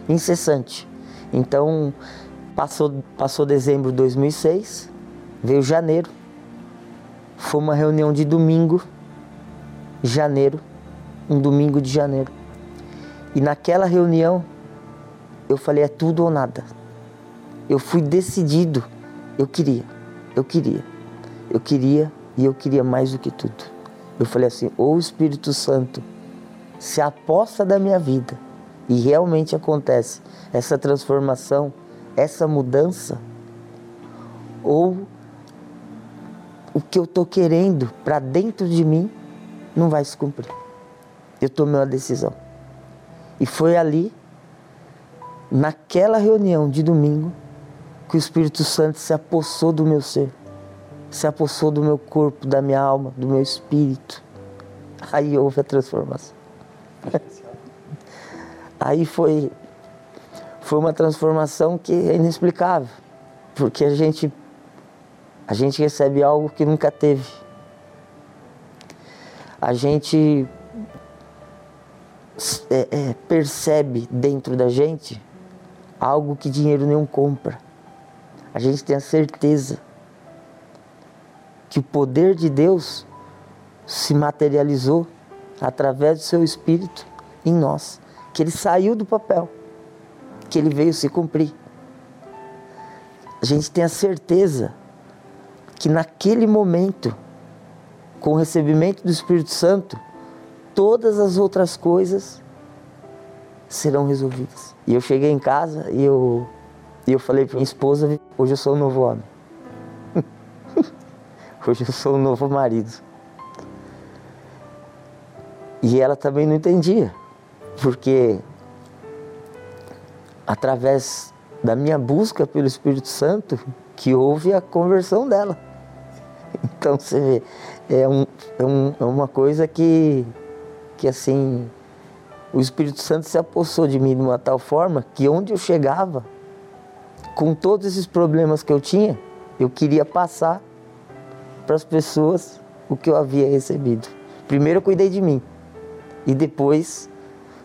incessante. Então, passou, passou dezembro de 2006, veio janeiro, foi uma reunião de domingo, janeiro, um domingo de janeiro. E naquela reunião eu falei: é tudo ou nada. Eu fui decidido. Eu queria, eu queria, eu queria e eu queria mais do que tudo. Eu falei assim: ou o Espírito Santo se aposta da minha vida e realmente acontece essa transformação, essa mudança, ou o que eu estou querendo para dentro de mim não vai se cumprir eu tomei uma decisão. E foi ali, naquela reunião de domingo, que o Espírito Santo se apossou do meu ser, se apossou do meu corpo, da minha alma, do meu espírito. Aí houve a transformação. Aí foi, foi uma transformação que é inexplicável, porque a gente, a gente recebe algo que nunca teve. A gente é, é, percebe dentro da gente algo que dinheiro nenhum compra. A gente tem a certeza que o poder de Deus se materializou através do seu Espírito em nós, que ele saiu do papel, que ele veio se cumprir. A gente tem a certeza que naquele momento, com o recebimento do Espírito Santo, todas as outras coisas serão resolvidas. E eu cheguei em casa e eu, e eu falei para minha esposa: hoje eu sou um novo homem. hoje eu sou um novo marido. E ela também não entendia, porque através da minha busca pelo Espírito Santo que houve a conversão dela. Então você vê, é, um, é, um, é uma coisa que, que assim, o Espírito Santo se apossou de mim de uma tal forma que onde eu chegava, com todos esses problemas que eu tinha, eu queria passar para as pessoas o que eu havia recebido. Primeiro eu cuidei de mim e depois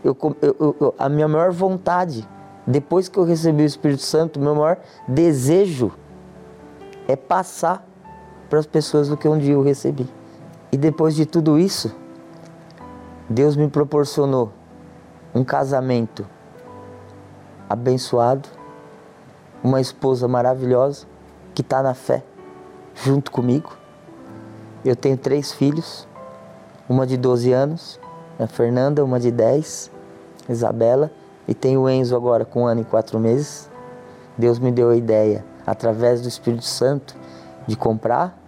eu, eu, eu, a minha maior vontade, depois que eu recebi o Espírito Santo, meu maior desejo é passar para as pessoas o que um dia eu recebi. E depois de tudo isso, Deus me proporcionou um casamento abençoado, uma esposa maravilhosa que está na fé junto comigo. Eu tenho três filhos, uma de 12 anos, a Fernanda, uma de 10, Isabela, e tenho o Enzo agora com um ano e quatro meses. Deus me deu a ideia, através do Espírito Santo, de comprar,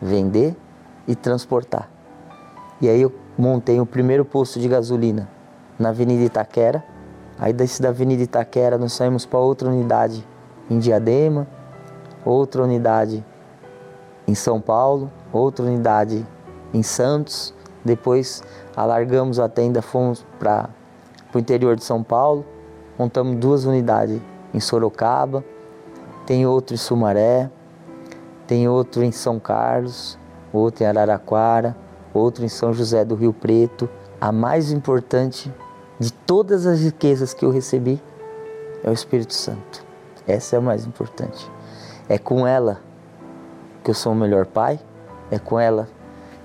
vender e transportar. E aí eu montei o primeiro posto de gasolina na Avenida Itaquera. Aí desse da Avenida Itaquera nós saímos para outra unidade em Diadema, outra unidade em São Paulo, outra unidade em Santos. Depois alargamos a tenda, fomos para o interior de São Paulo, montamos duas unidades em Sorocaba, tem outro em Sumaré, tem outro em São Carlos, outro em Araraquara, outro em São José do Rio Preto. A mais importante de todas as riquezas que eu recebi é o Espírito Santo. Essa é a mais importante. É com ela que eu sou o melhor pai, é com ela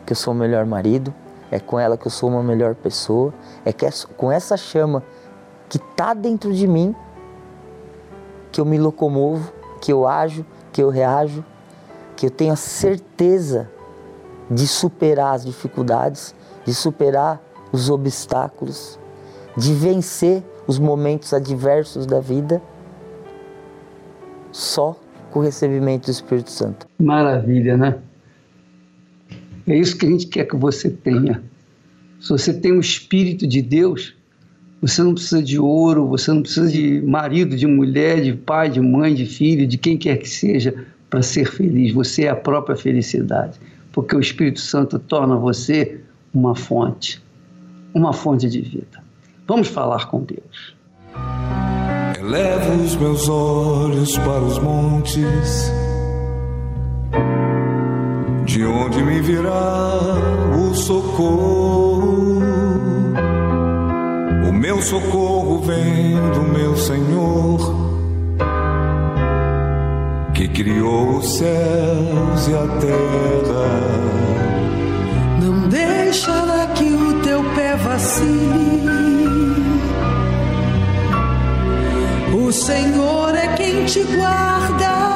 que eu sou o melhor marido, é com ela que eu sou uma melhor pessoa, é com essa chama que está dentro de mim que eu me locomovo, que eu ajo, que eu reajo, que eu tenho a certeza de superar as dificuldades, de superar os obstáculos, de vencer os momentos adversos da vida só com o recebimento do Espírito Santo. Maravilha, né? É isso que a gente quer que você tenha. Se você tem o Espírito de Deus, você não precisa de ouro, você não precisa de marido, de mulher, de pai, de mãe, de filho, de quem quer que seja, para ser feliz. Você é a própria felicidade, porque o Espírito Santo torna você uma fonte, uma fonte de vida. Vamos falar com Deus. Elevo os meus olhos para os montes, de onde me virá o socorro. O meu socorro vem do meu Senhor, criou os céus e a terra. Não deixará que o teu pé vacile O Senhor é quem te guarda.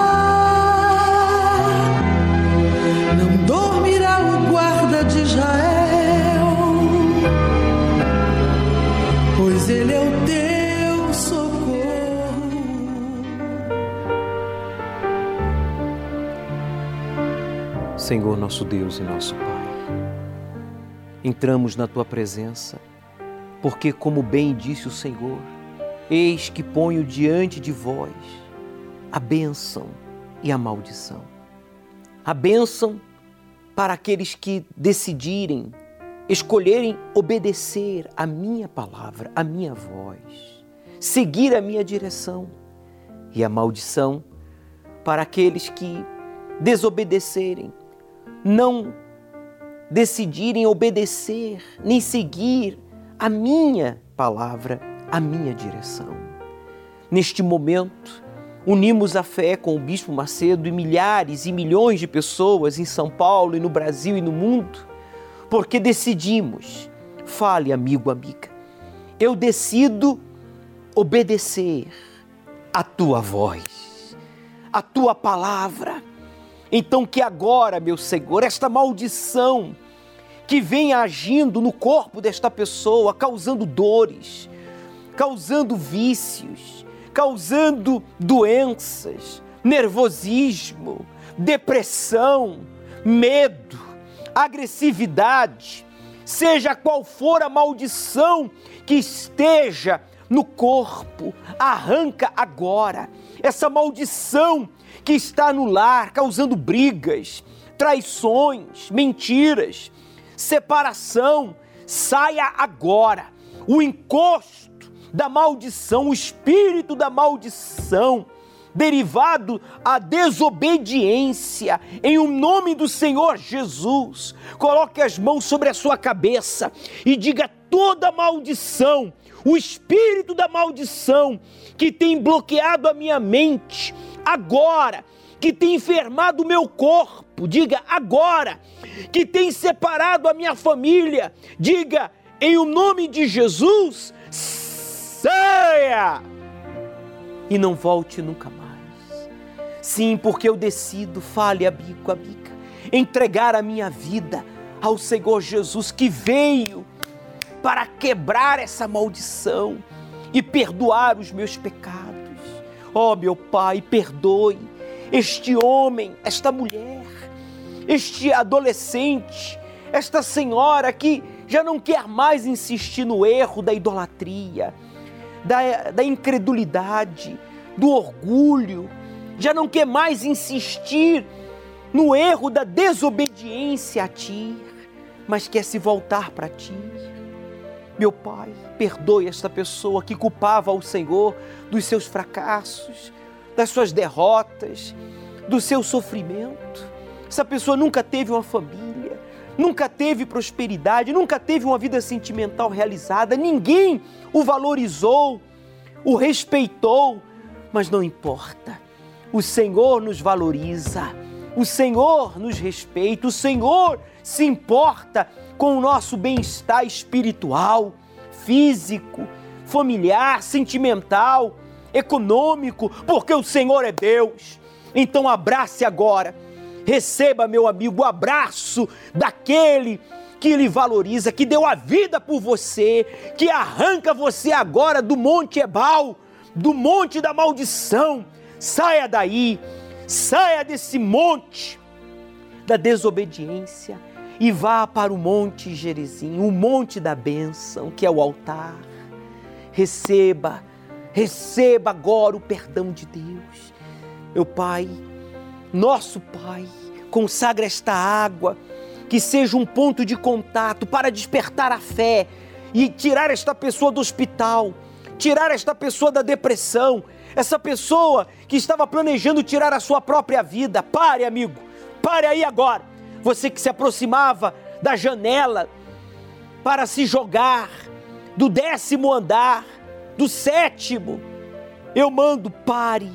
Senhor, nosso Deus e nosso Pai, entramos na tua presença, porque, como bem disse o Senhor, Eis que ponho diante de vós a bênção e a maldição. A bênção para aqueles que decidirem, escolherem obedecer a minha palavra, a minha voz, seguir a minha direção. E a maldição para aqueles que desobedecerem, não decidirem obedecer nem seguir a minha palavra a minha direção. Neste momento, unimos a fé com o Bispo Macedo e milhares e milhões de pessoas em São Paulo e no Brasil e no mundo, porque decidimos, fale amigo, amiga, eu decido obedecer a tua voz, a tua palavra. Então, que agora, meu Senhor, esta maldição que vem agindo no corpo desta pessoa, causando dores, causando vícios, causando doenças, nervosismo, depressão, medo, agressividade, seja qual for a maldição que esteja no corpo, arranca agora essa maldição que está no lar, causando brigas, traições, mentiras, separação. Saia agora o encosto da maldição, o espírito da maldição derivado à desobediência, em o um nome do Senhor Jesus. Coloque as mãos sobre a sua cabeça e diga toda maldição, o espírito da maldição que tem bloqueado a minha mente, agora, que tem enfermado o meu corpo, diga agora, que tem separado a minha família, diga em o nome de Jesus, saia e não volte nunca mais. Sim, porque eu decido, fale a bico a bica, entregar a minha vida ao Senhor Jesus que veio para quebrar essa maldição e perdoar os meus pecados. Ó oh, meu Pai, perdoe este homem, esta mulher, este adolescente, esta senhora que já não quer mais insistir no erro da idolatria, da, da incredulidade, do orgulho, já não quer mais insistir no erro da desobediência a Ti, mas quer se voltar para Ti. Meu Pai, perdoe esta pessoa que culpava o Senhor dos seus fracassos, das suas derrotas, do seu sofrimento. Essa pessoa nunca teve uma família, nunca teve prosperidade, nunca teve uma vida sentimental realizada, ninguém o valorizou, o respeitou, mas não importa. O Senhor nos valoriza, o Senhor nos respeita, o Senhor se importa com o nosso bem-estar espiritual, físico, familiar, sentimental, econômico, porque o Senhor é Deus. Então abrace agora, receba, meu amigo, o abraço daquele que lhe valoriza, que deu a vida por você, que arranca você agora do Monte Ebal, do monte da maldição. Saia daí, saia desse monte da desobediência e vá para o Monte Gerizim, o Monte da Bênção, que é o altar. Receba, receba agora o perdão de Deus. Meu Pai, nosso Pai, consagra esta água, que seja um ponto de contato para despertar a fé e tirar esta pessoa do hospital, tirar esta pessoa da depressão, essa pessoa que estava planejando tirar a sua própria vida. Pare, amigo, pare aí agora. Você que se aproximava da janela para se jogar do décimo andar, do sétimo, eu mando pare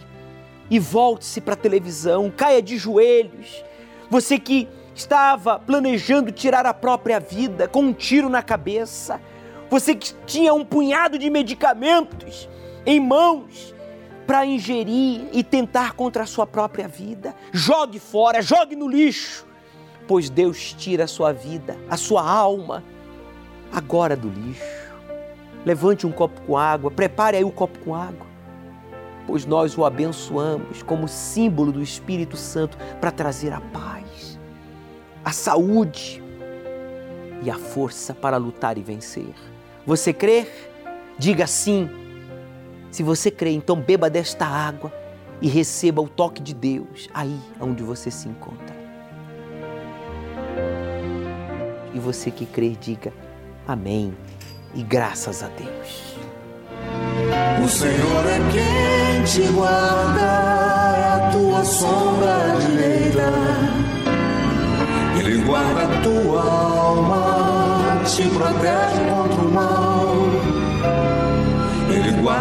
e volte-se para a televisão, caia de joelhos. Você que estava planejando tirar a própria vida com um tiro na cabeça, você que tinha um punhado de medicamentos em mãos para ingerir e tentar contra a sua própria vida, jogue fora, jogue no lixo pois Deus tira a sua vida, a sua alma, agora do lixo. Levante um copo com água, prepare aí o um copo com água, pois nós o abençoamos como símbolo do Espírito Santo para trazer a paz, a saúde e a força para lutar e vencer. Você crê? Diga sim. Se você crê, então beba desta água e receba o toque de Deus aí onde você se encontra. E você que crê, diga amém e graças a Deus. O Senhor é quem te guarda, é a tua sombra direita. Ele guarda a tua alma, te protege contra o mal.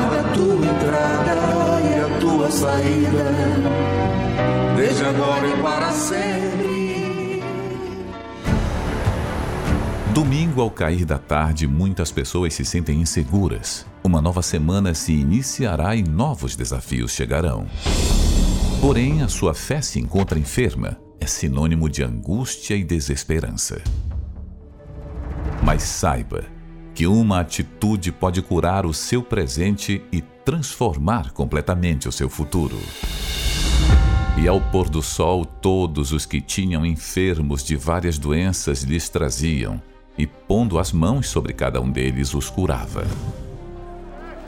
Guarda a tua entrada e a tua saída, desde agora e para sempre. Domingo, ao cair da tarde, muitas pessoas se sentem inseguras. Uma nova semana se iniciará e novos desafios chegarão. Porém, a sua fé se encontra enferma. É sinônimo de angústia e desesperança. Mas saiba que uma atitude pode curar o seu presente e transformar completamente o seu futuro. E ao pôr do sol, todos os que tinham enfermos de várias doenças lhes traziam, e pondo as mãos sobre cada um deles, os curava.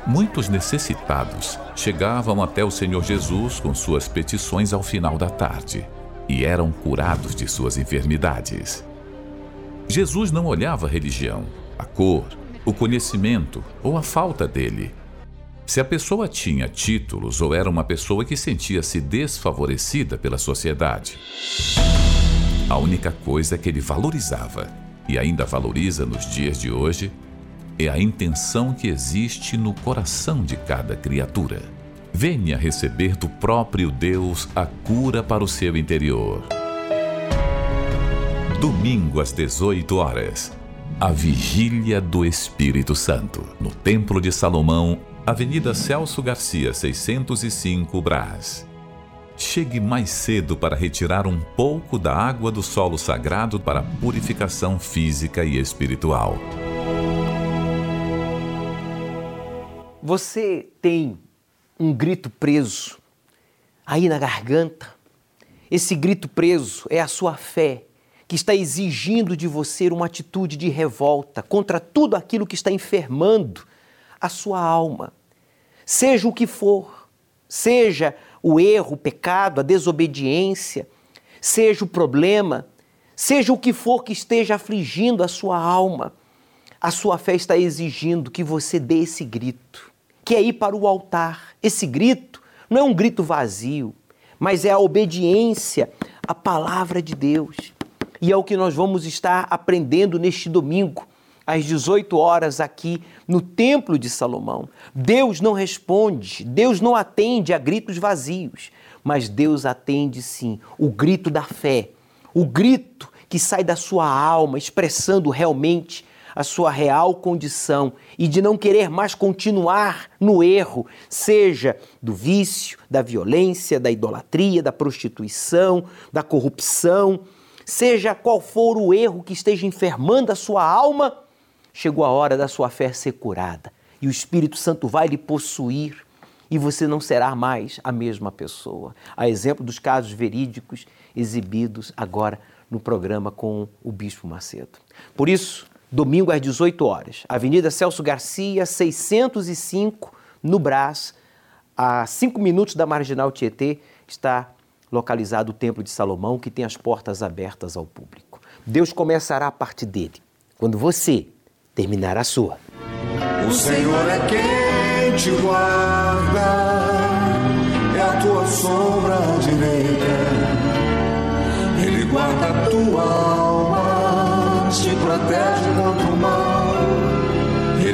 Muitos necessitados chegavam até o Senhor Jesus com suas petições ao final da tarde e eram curados de suas enfermidades. Jesus não olhava religião, a cor, o conhecimento ou a falta dele se a pessoa tinha títulos ou era uma pessoa que sentia-se desfavorecida pela sociedade. A única coisa que ele valorizava, e ainda valoriza nos dias de hoje, é a intenção que existe no coração de cada criatura. Venha receber do próprio Deus a cura para o seu interior. Domingo às 18 horas. A Vigília do Espírito Santo, no Templo de Salomão, Avenida Celso Garcia, 605, Brás. Chegue mais cedo para retirar um pouco da água do solo sagrado para purificação física e espiritual. Você tem um grito preso aí na garganta. Esse grito preso é a sua fé que está exigindo de você uma atitude de revolta contra tudo aquilo que está enfermando a sua alma. Seja o que for, seja o erro, o pecado, a desobediência, seja o problema, seja o que for que esteja afligindo a sua alma, a sua fé está exigindo que você dê esse grito, que é ir para o altar. Esse grito não é um grito vazio, mas é a obediência à palavra de Deus. E é o que nós vamos estar aprendendo neste domingo às 18 horas aqui no Templo de Salomão. Deus não responde, Deus não atende a gritos vazios, mas Deus atende sim o grito da fé, o grito que sai da sua alma, expressando realmente a sua real condição e de não querer mais continuar no erro, seja do vício, da violência, da idolatria, da prostituição, da corrupção, seja qual for o erro que esteja enfermando a sua alma chegou a hora da sua fé ser curada e o Espírito Santo vai lhe possuir e você não será mais a mesma pessoa. A exemplo dos casos verídicos exibidos agora no programa com o Bispo Macedo. Por isso, domingo às 18 horas, Avenida Celso Garcia, 605, no Brás, a 5 minutos da Marginal Tietê, está localizado o Templo de Salomão, que tem as portas abertas ao público. Deus começará a partir dele. Quando você terminar a sua. O Senhor é quem te guarda, é a tua sombra direita. Ele guarda a tua alma, te protege contra o mal.